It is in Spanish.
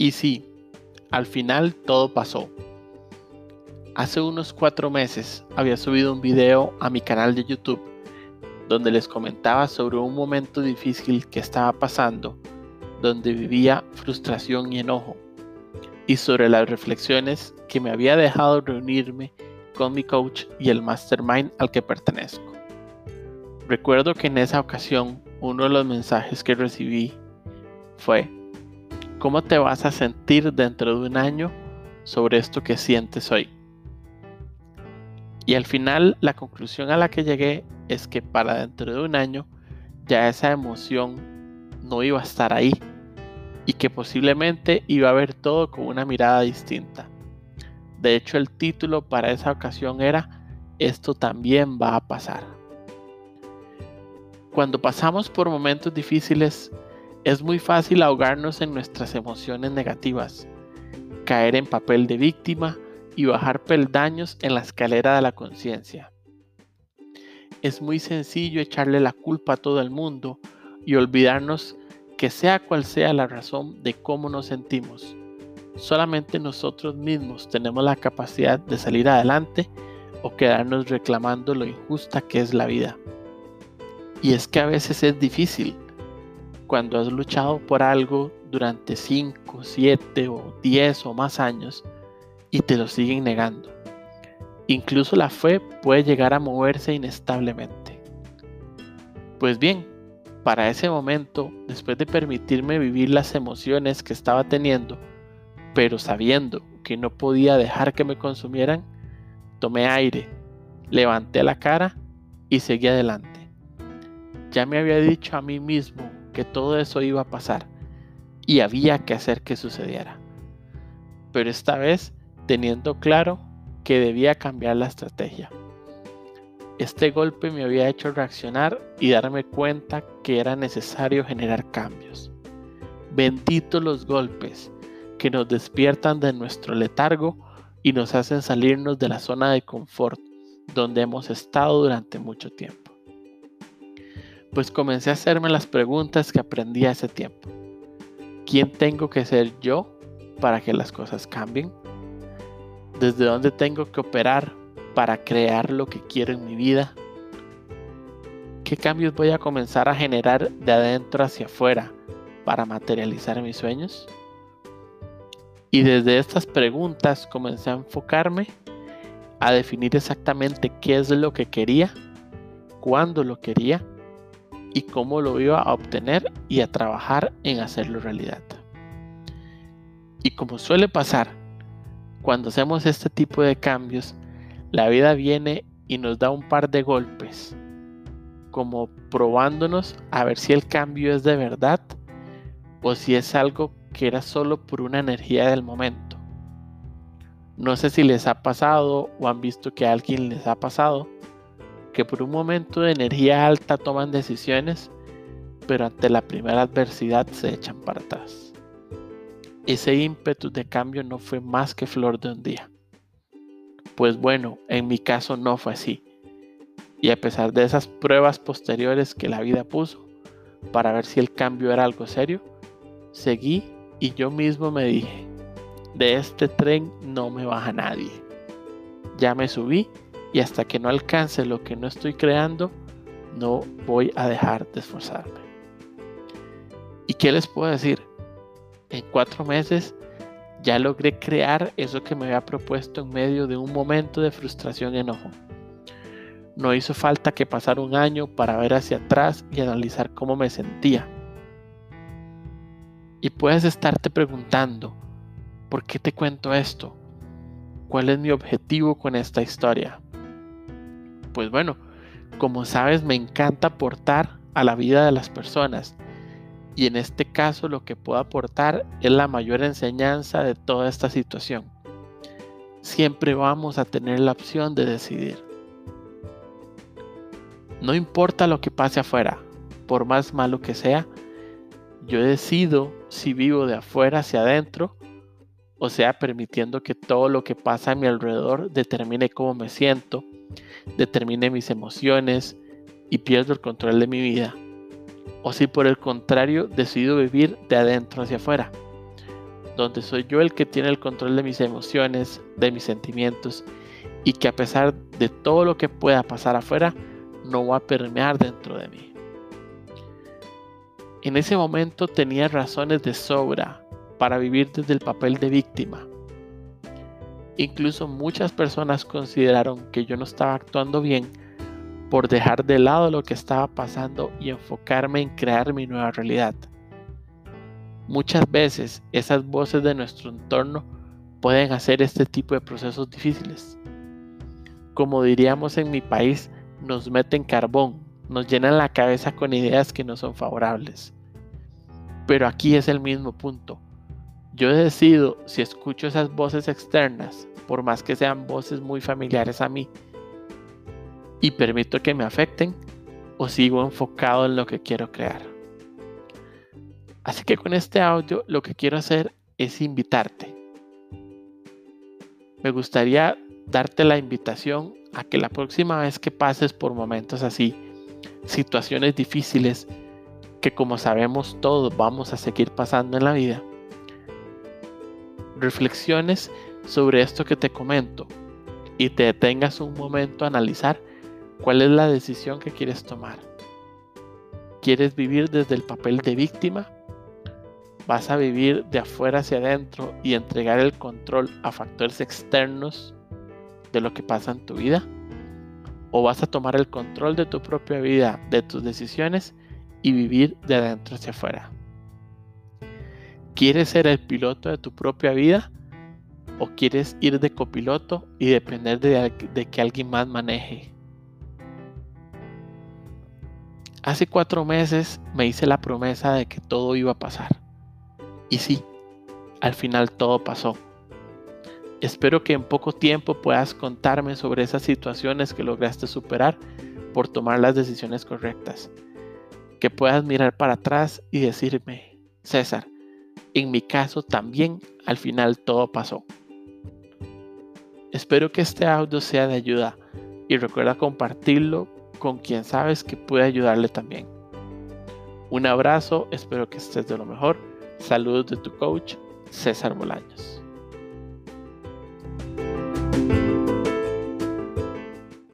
Y sí, al final todo pasó. Hace unos cuatro meses había subido un video a mi canal de YouTube donde les comentaba sobre un momento difícil que estaba pasando, donde vivía frustración y enojo, y sobre las reflexiones que me había dejado reunirme con mi coach y el mastermind al que pertenezco. Recuerdo que en esa ocasión uno de los mensajes que recibí fue, ¿cómo te vas a sentir dentro de un año sobre esto que sientes hoy? Y al final la conclusión a la que llegué es que para dentro de un año ya esa emoción no iba a estar ahí y que posiblemente iba a ver todo con una mirada distinta. De hecho el título para esa ocasión era Esto también va a pasar. Cuando pasamos por momentos difíciles es muy fácil ahogarnos en nuestras emociones negativas, caer en papel de víctima y bajar peldaños en la escalera de la conciencia. Es muy sencillo echarle la culpa a todo el mundo y olvidarnos que sea cual sea la razón de cómo nos sentimos, solamente nosotros mismos tenemos la capacidad de salir adelante o quedarnos reclamando lo injusta que es la vida. Y es que a veces es difícil. Cuando has luchado por algo durante 5, 7 o 10 o más años, y te lo siguen negando. Incluso la fe puede llegar a moverse inestablemente. Pues bien, para ese momento, después de permitirme vivir las emociones que estaba teniendo, pero sabiendo que no podía dejar que me consumieran, tomé aire, levanté la cara y seguí adelante. Ya me había dicho a mí mismo que todo eso iba a pasar y había que hacer que sucediera. Pero esta vez teniendo claro que debía cambiar la estrategia. Este golpe me había hecho reaccionar y darme cuenta que era necesario generar cambios. Benditos los golpes que nos despiertan de nuestro letargo y nos hacen salirnos de la zona de confort donde hemos estado durante mucho tiempo. Pues comencé a hacerme las preguntas que aprendí hace tiempo. ¿Quién tengo que ser yo para que las cosas cambien? desde dónde tengo que operar para crear lo que quiero en mi vida, qué cambios voy a comenzar a generar de adentro hacia afuera para materializar mis sueños. Y desde estas preguntas comencé a enfocarme a definir exactamente qué es lo que quería, cuándo lo quería y cómo lo iba a obtener y a trabajar en hacerlo realidad. Y como suele pasar cuando hacemos este tipo de cambios, la vida viene y nos da un par de golpes, como probándonos a ver si el cambio es de verdad o si es algo que era solo por una energía del momento. No sé si les ha pasado o han visto que a alguien les ha pasado que por un momento de energía alta toman decisiones, pero ante la primera adversidad se echan para atrás ese ímpetu de cambio no fue más que flor de un día. Pues bueno, en mi caso no fue así. Y a pesar de esas pruebas posteriores que la vida puso para ver si el cambio era algo serio, seguí y yo mismo me dije, de este tren no me baja nadie. Ya me subí y hasta que no alcance lo que no estoy creando, no voy a dejar de esforzarme. ¿Y qué les puedo decir? en cuatro meses ya logré crear eso que me había propuesto en medio de un momento de frustración y enojo. No hizo falta que pasara un año para ver hacia atrás y analizar cómo me sentía. Y puedes estarte preguntando, ¿por qué te cuento esto? ¿Cuál es mi objetivo con esta historia? Pues bueno, como sabes me encanta aportar a la vida de las personas y en este caso lo que puedo aportar es la mayor enseñanza de toda esta situación. Siempre vamos a tener la opción de decidir. No importa lo que pase afuera, por más malo que sea, yo decido si vivo de afuera hacia adentro, o sea, permitiendo que todo lo que pasa a mi alrededor determine cómo me siento, determine mis emociones y pierdo el control de mi vida o si por el contrario decido vivir de adentro hacia afuera, donde soy yo el que tiene el control de mis emociones, de mis sentimientos, y que a pesar de todo lo que pueda pasar afuera, no va a permear dentro de mí. En ese momento tenía razones de sobra para vivir desde el papel de víctima. Incluso muchas personas consideraron que yo no estaba actuando bien por dejar de lado lo que estaba pasando y enfocarme en crear mi nueva realidad. Muchas veces esas voces de nuestro entorno pueden hacer este tipo de procesos difíciles. Como diríamos en mi país, nos meten carbón, nos llenan la cabeza con ideas que no son favorables. Pero aquí es el mismo punto. Yo decido si escucho esas voces externas, por más que sean voces muy familiares a mí, y permito que me afecten o sigo enfocado en lo que quiero crear. Así que con este audio lo que quiero hacer es invitarte. Me gustaría darte la invitación a que la próxima vez que pases por momentos así, situaciones difíciles que como sabemos todos vamos a seguir pasando en la vida, reflexiones sobre esto que te comento y te detengas un momento a analizar cuál es la decisión que quieres tomar. ¿Quieres vivir desde el papel de víctima vas a vivir de afuera hacia adentro y entregar el control a factores externos de lo que pasa en tu vida? ¿O vas a tomar el control de tu propia vida, de tus decisiones y vivir de adentro hacia afuera? ¿Quieres ser el piloto de tu propia vida? ¿O quieres ir de copiloto y depender de, que alguien más maneje? Hace cuatro meses me hice la promesa de que todo iba a pasar y sí, al final todo pasó. Espero que en poco tiempo puedas contarme sobre esas situaciones que lograste superar por tomar las decisiones correctas. Que puedas mirar para atrás y decirme, César, en mi caso también al final todo pasó. Espero que este audio sea de ayuda y recuerda compartirlo con quien sabes que puede ayudarle también. Un abrazo, espero que estés de lo mejor Saludos de tu coach, César Bolaños.